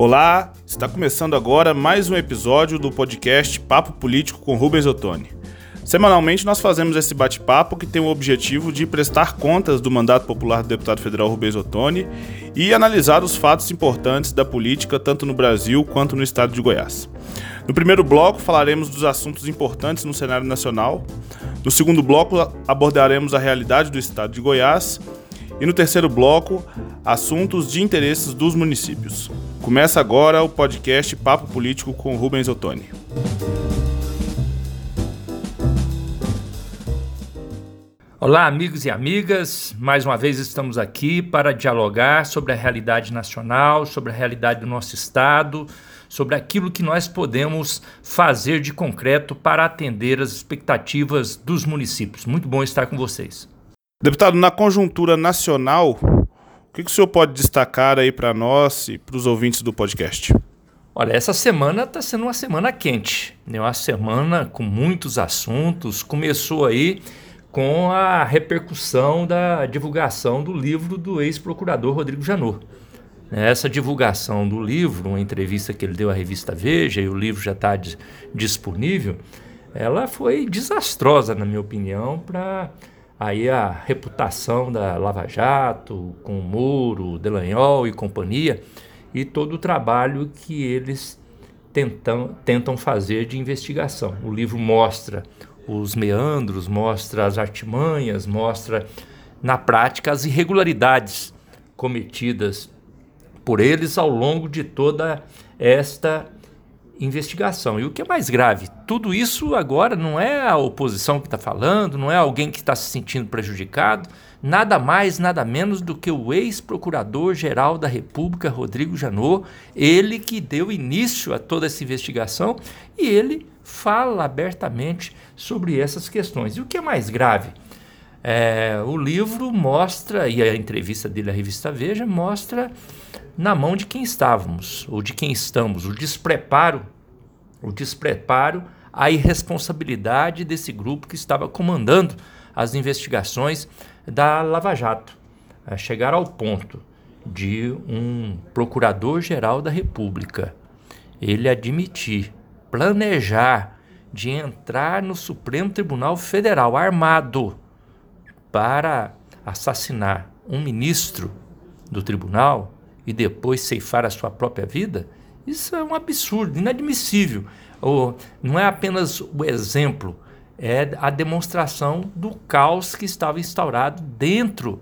Olá, está começando agora mais um episódio do podcast Papo Político com Rubens Ottoni. Semanalmente nós fazemos esse bate-papo que tem o objetivo de prestar contas do mandato popular do deputado federal Rubens Ottoni e analisar os fatos importantes da política tanto no Brasil quanto no estado de Goiás. No primeiro bloco falaremos dos assuntos importantes no cenário nacional. No segundo bloco abordaremos a realidade do estado de Goiás e no terceiro bloco, assuntos de interesses dos municípios. Começa agora o podcast Papo Político com Rubens Ottoni. Olá, amigos e amigas. Mais uma vez estamos aqui para dialogar sobre a realidade nacional, sobre a realidade do nosso estado, sobre aquilo que nós podemos fazer de concreto para atender as expectativas dos municípios. Muito bom estar com vocês. Deputado, na conjuntura nacional, o que, que o senhor pode destacar aí para nós e para os ouvintes do podcast? Olha, essa semana está sendo uma semana quente, né? uma semana com muitos assuntos. Começou aí com a repercussão da divulgação do livro do ex-procurador Rodrigo Janot. Essa divulgação do livro, uma entrevista que ele deu à revista Veja, e o livro já está disponível, ela foi desastrosa, na minha opinião, para aí a reputação da Lava Jato, com o Moro, Delanhol e companhia, e todo o trabalho que eles tentam, tentam fazer de investigação. O livro mostra os meandros, mostra as artimanhas, mostra na prática as irregularidades cometidas por eles ao longo de toda esta investigação. E o que é mais grave, tudo isso agora não é a oposição que está falando, não é alguém que está se sentindo prejudicado, nada mais, nada menos do que o ex-procurador-geral da República, Rodrigo Janot, ele que deu início a toda essa investigação e ele fala abertamente sobre essas questões. E o que é mais grave? É, o livro mostra, e a entrevista dele à revista Veja, mostra na mão de quem estávamos, ou de quem estamos, o despreparo, o despreparo, a irresponsabilidade desse grupo que estava comandando as investigações da Lava Jato. A chegar ao ponto de um procurador-geral da República ele admitir, planejar de entrar no Supremo Tribunal Federal armado para assassinar um ministro do tribunal, e depois ceifar a sua própria vida, isso é um absurdo, inadmissível. Ou, não é apenas o exemplo, é a demonstração do caos que estava instaurado dentro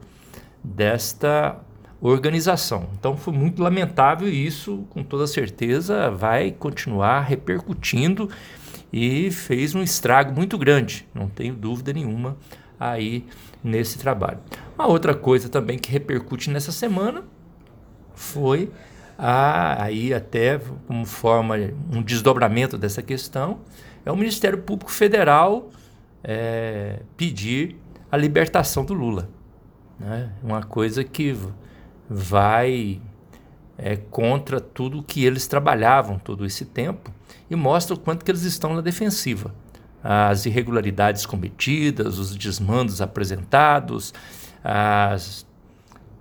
desta organização. Então foi muito lamentável e isso, com toda certeza, vai continuar repercutindo e fez um estrago muito grande, não tenho dúvida nenhuma aí nesse trabalho. Uma outra coisa também que repercute nessa semana foi a, aí até como forma, um desdobramento dessa questão, é o Ministério Público Federal é, pedir a libertação do Lula. Né? Uma coisa que vai é, contra tudo que eles trabalhavam todo esse tempo e mostra o quanto que eles estão na defensiva. As irregularidades cometidas, os desmandos apresentados, as,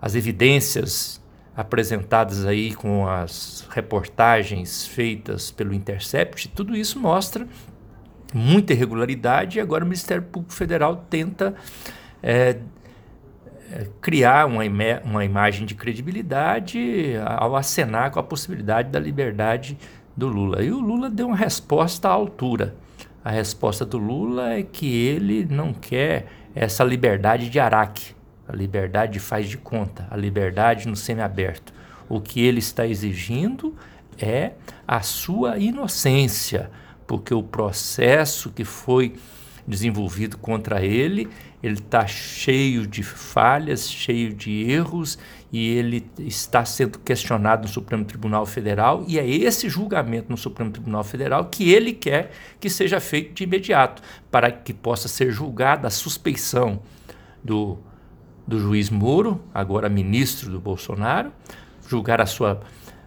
as evidências apresentadas aí com as reportagens feitas pelo Intercept, tudo isso mostra muita irregularidade e agora o Ministério Público Federal tenta é, é, criar uma, uma imagem de credibilidade ao acenar com a possibilidade da liberdade do Lula. E o Lula deu uma resposta à altura. A resposta do Lula é que ele não quer essa liberdade de Araque. A liberdade faz de conta, a liberdade no semiaberto. O que ele está exigindo é a sua inocência, porque o processo que foi desenvolvido contra ele, ele está cheio de falhas, cheio de erros e ele está sendo questionado no Supremo Tribunal Federal e é esse julgamento no Supremo Tribunal Federal que ele quer que seja feito de imediato, para que possa ser julgada a suspeição do do juiz Moro, agora ministro do Bolsonaro, julgar a sua,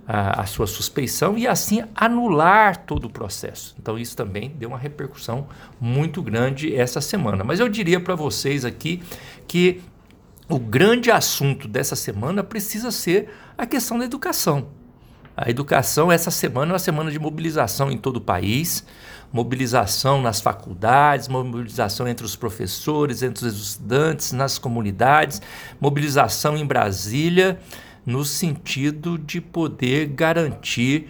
a, a, sua suspeição e assim anular todo o processo. Então isso também deu uma repercussão muito grande essa semana. Mas eu diria para vocês aqui que o grande assunto dessa semana precisa ser a questão da educação. A educação, essa semana é uma semana de mobilização em todo o país, mobilização nas faculdades, mobilização entre os professores, entre os estudantes, nas comunidades, mobilização em Brasília, no sentido de poder garantir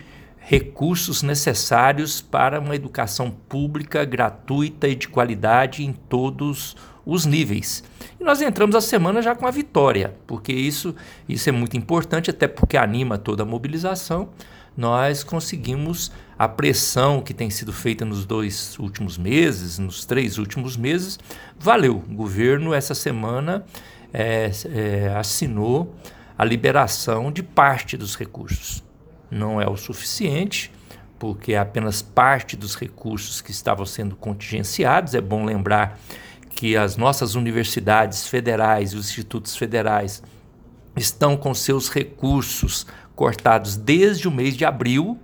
recursos necessários para uma educação pública gratuita e de qualidade em todos os níveis. E nós entramos a semana já com a vitória, porque isso, isso é muito importante, até porque anima toda a mobilização. Nós conseguimos a pressão que tem sido feita nos dois últimos meses, nos três últimos meses, valeu. O governo, essa semana, é, é, assinou a liberação de parte dos recursos. Não é o suficiente, porque é apenas parte dos recursos que estavam sendo contingenciados. É bom lembrar que as nossas universidades federais e os institutos federais estão com seus recursos cortados desde o mês de abril.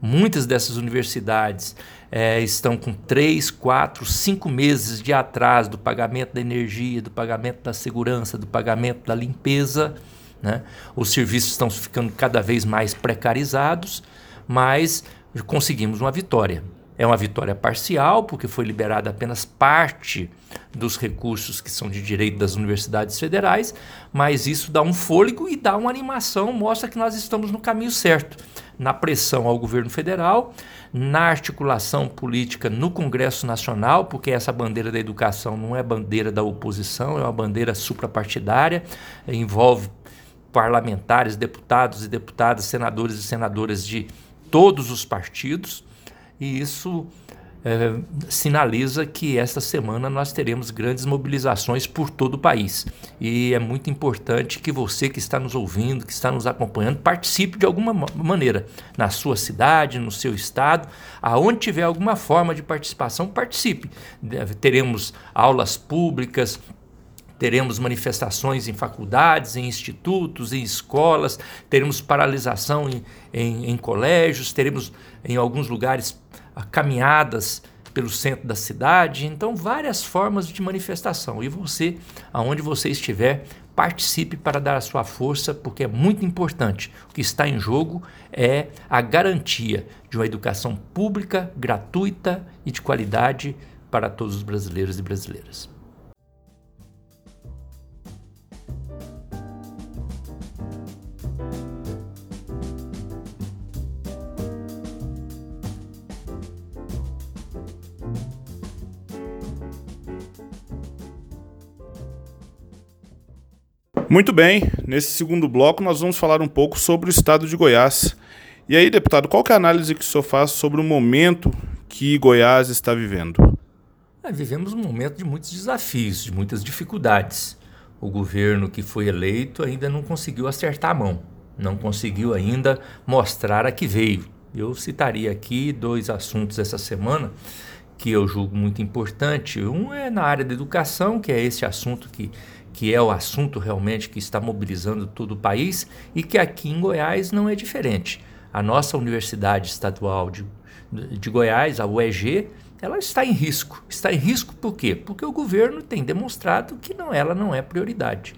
Muitas dessas universidades é, estão com três, quatro, cinco meses de atraso do pagamento da energia, do pagamento da segurança, do pagamento da limpeza. Né? Os serviços estão ficando cada vez mais precarizados, mas conseguimos uma vitória. É uma vitória parcial, porque foi liberada apenas parte dos recursos que são de direito das universidades federais, mas isso dá um fôlego e dá uma animação, mostra que nós estamos no caminho certo. Na pressão ao governo federal, na articulação política no Congresso Nacional, porque essa bandeira da educação não é bandeira da oposição, é uma bandeira suprapartidária, envolve parlamentares, deputados e deputadas, senadores e senadoras de todos os partidos e isso é, sinaliza que esta semana nós teremos grandes mobilizações por todo o país. E é muito importante que você que está nos ouvindo, que está nos acompanhando, participe de alguma maneira, na sua cidade, no seu estado, aonde tiver alguma forma de participação, participe. Teremos aulas públicas, teremos manifestações em faculdades, em institutos, em escolas, teremos paralisação em, em, em colégios, teremos em alguns lugares caminhadas pelo centro da cidade, então várias formas de manifestação. E você, aonde você estiver, participe para dar a sua força, porque é muito importante. O que está em jogo é a garantia de uma educação pública, gratuita e de qualidade para todos os brasileiros e brasileiras. Muito bem, nesse segundo bloco nós vamos falar um pouco sobre o estado de Goiás. E aí, deputado, qual é a análise que o senhor faz sobre o momento que Goiás está vivendo? É, vivemos um momento de muitos desafios, de muitas dificuldades. O governo que foi eleito ainda não conseguiu acertar a mão, não conseguiu ainda mostrar a que veio. Eu citaria aqui dois assuntos essa semana que eu julgo muito importante. Um é na área da educação, que é esse assunto que que é o assunto realmente que está mobilizando todo o país e que aqui em Goiás não é diferente. A nossa Universidade Estadual de, de Goiás, a UEG, ela está em risco. Está em risco por quê? Porque o governo tem demonstrado que não, ela não é prioridade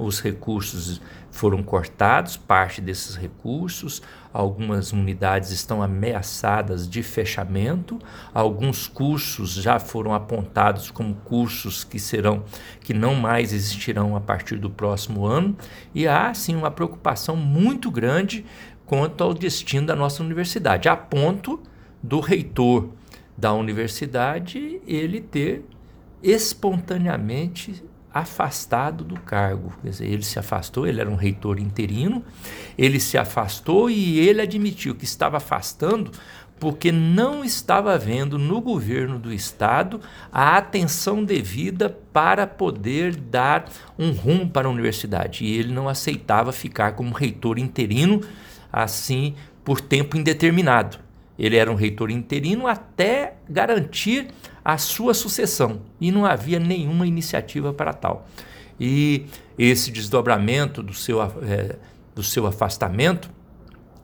os recursos foram cortados, parte desses recursos, algumas unidades estão ameaçadas de fechamento, alguns cursos já foram apontados como cursos que serão que não mais existirão a partir do próximo ano, e há sim uma preocupação muito grande quanto ao destino da nossa universidade, a ponto do reitor da universidade ele ter espontaneamente afastado do cargo. Dizer, ele se afastou, ele era um reitor interino, ele se afastou e ele admitiu que estava afastando porque não estava havendo no governo do estado a atenção devida para poder dar um rumo para a universidade. E ele não aceitava ficar como reitor interino assim por tempo indeterminado. Ele era um reitor interino até garantir a sua sucessão e não havia nenhuma iniciativa para tal. E esse desdobramento do seu, é, do seu afastamento,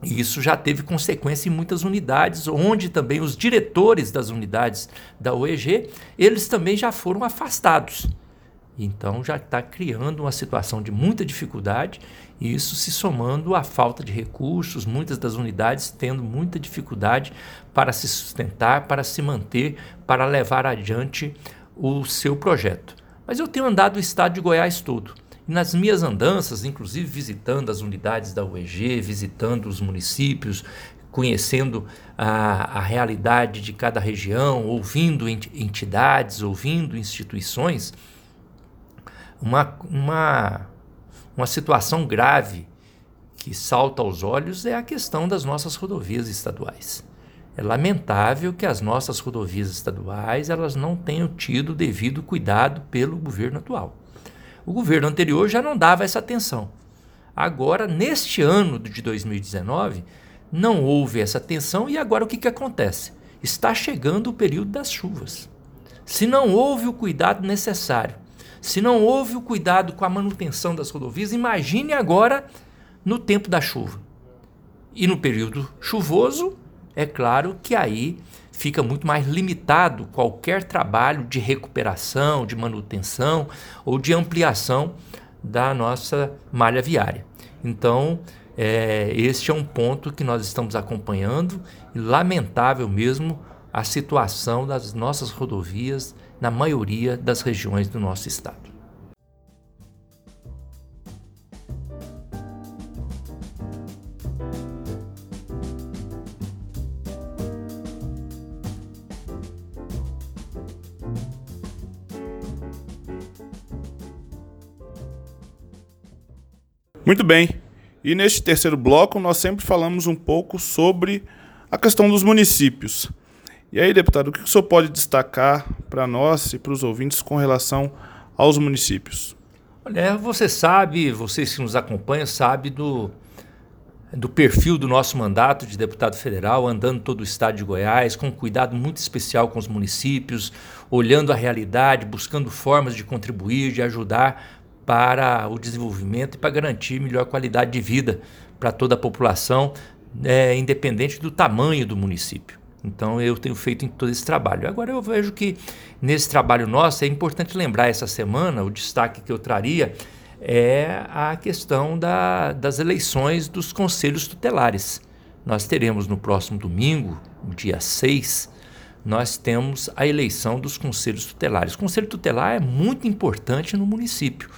isso já teve consequência em muitas unidades, onde também os diretores das unidades da OEG, eles também já foram afastados. Então já está criando uma situação de muita dificuldade e isso se somando à falta de recursos, muitas das unidades tendo muita dificuldade para se sustentar, para se manter, para levar adiante o seu projeto. Mas eu tenho andado o estado de Goiás todo. E nas minhas andanças, inclusive visitando as unidades da UEG, visitando os municípios, conhecendo a, a realidade de cada região, ouvindo entidades, ouvindo instituições, uma, uma, uma situação grave que salta aos olhos é a questão das nossas rodovias estaduais. É lamentável que as nossas rodovias estaduais elas não tenham tido o devido cuidado pelo governo atual. O governo anterior já não dava essa atenção. Agora, neste ano de 2019, não houve essa atenção e agora o que, que acontece? Está chegando o período das chuvas. Se não houve o cuidado necessário se não houve o cuidado com a manutenção das rodovias, imagine agora no tempo da chuva. E no período chuvoso, é claro que aí fica muito mais limitado qualquer trabalho de recuperação, de manutenção ou de ampliação da nossa malha viária. Então, é, este é um ponto que nós estamos acompanhando e lamentável mesmo a situação das nossas rodovias na maioria das regiões do nosso estado. Muito bem. E neste terceiro bloco nós sempre falamos um pouco sobre a questão dos municípios. E aí, deputado, o que o senhor pode destacar para nós e para os ouvintes com relação aos municípios? Olha, você sabe, vocês que nos acompanham, sabe do, do perfil do nosso mandato de deputado federal, andando todo o estado de Goiás, com um cuidado muito especial com os municípios, olhando a realidade, buscando formas de contribuir, de ajudar para o desenvolvimento e para garantir melhor qualidade de vida para toda a população, é, independente do tamanho do município. Então eu tenho feito em todo esse trabalho. Agora eu vejo que nesse trabalho nosso é importante lembrar essa semana, o destaque que eu traria é a questão da, das eleições dos conselhos tutelares. Nós teremos no próximo domingo, dia 6, nós temos a eleição dos conselhos tutelares. O conselho tutelar é muito importante no município.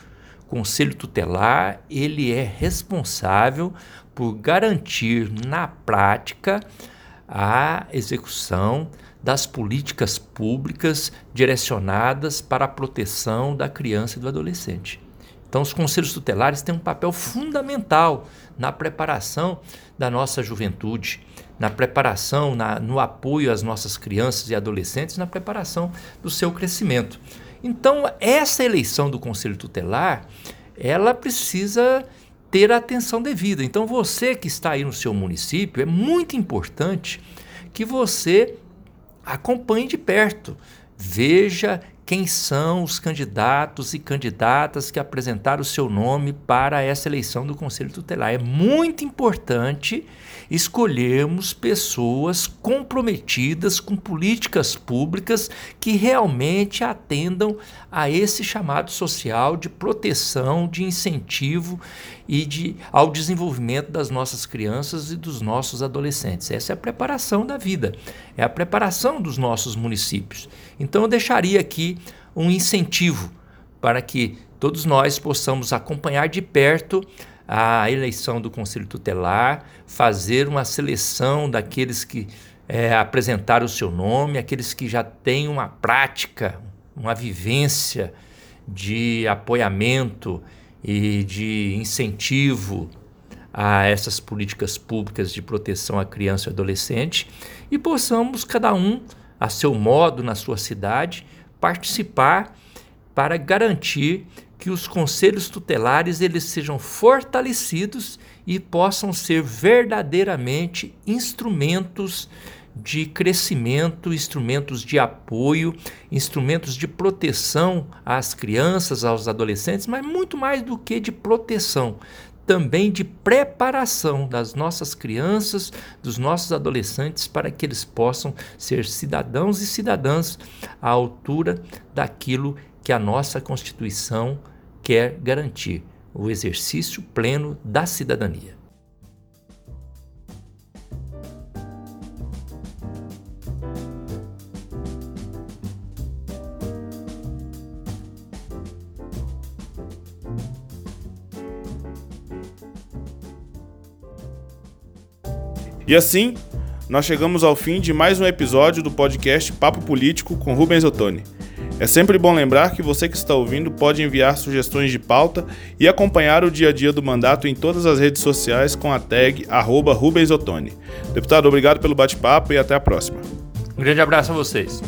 O conselho tutelar, ele é responsável por garantir na prática a execução das políticas públicas direcionadas para a proteção da criança e do adolescente. Então, os conselhos tutelares têm um papel fundamental na preparação da nossa juventude, na preparação, na, no apoio às nossas crianças e adolescentes, na preparação do seu crescimento. Então, essa eleição do conselho tutelar, ela precisa ter a atenção devida. Então, você que está aí no seu município, é muito importante que você acompanhe de perto, veja quem são os candidatos e candidatas que apresentaram o seu nome para essa eleição do Conselho Tutelar. É muito importante escolhermos pessoas comprometidas com políticas públicas que realmente atendam a esse chamado social de proteção, de incentivo e de, ao desenvolvimento das nossas crianças e dos nossos adolescentes. Essa é a preparação da vida, é a preparação dos nossos municípios. Então eu deixaria aqui um incentivo para que todos nós possamos acompanhar de perto a eleição do Conselho Tutelar, fazer uma seleção daqueles que é, apresentaram o seu nome, aqueles que já têm uma prática, uma vivência de apoiamento e de incentivo a essas políticas públicas de proteção à criança e adolescente e possamos, cada um, a seu modo, na sua cidade, participar para garantir que os conselhos tutelares eles sejam fortalecidos e possam ser verdadeiramente instrumentos de crescimento, instrumentos de apoio, instrumentos de proteção às crianças, aos adolescentes, mas muito mais do que de proteção, também de preparação das nossas crianças, dos nossos adolescentes, para que eles possam ser cidadãos e cidadãs à altura daquilo que a nossa Constituição quer garantir: o exercício pleno da cidadania. E assim, nós chegamos ao fim de mais um episódio do podcast Papo Político com Rubens Ottoni. É sempre bom lembrar que você que está ouvindo pode enviar sugestões de pauta e acompanhar o dia a dia do mandato em todas as redes sociais com a tag arroba Rubens Ottoni. Deputado, obrigado pelo bate-papo e até a próxima. Um grande abraço a vocês.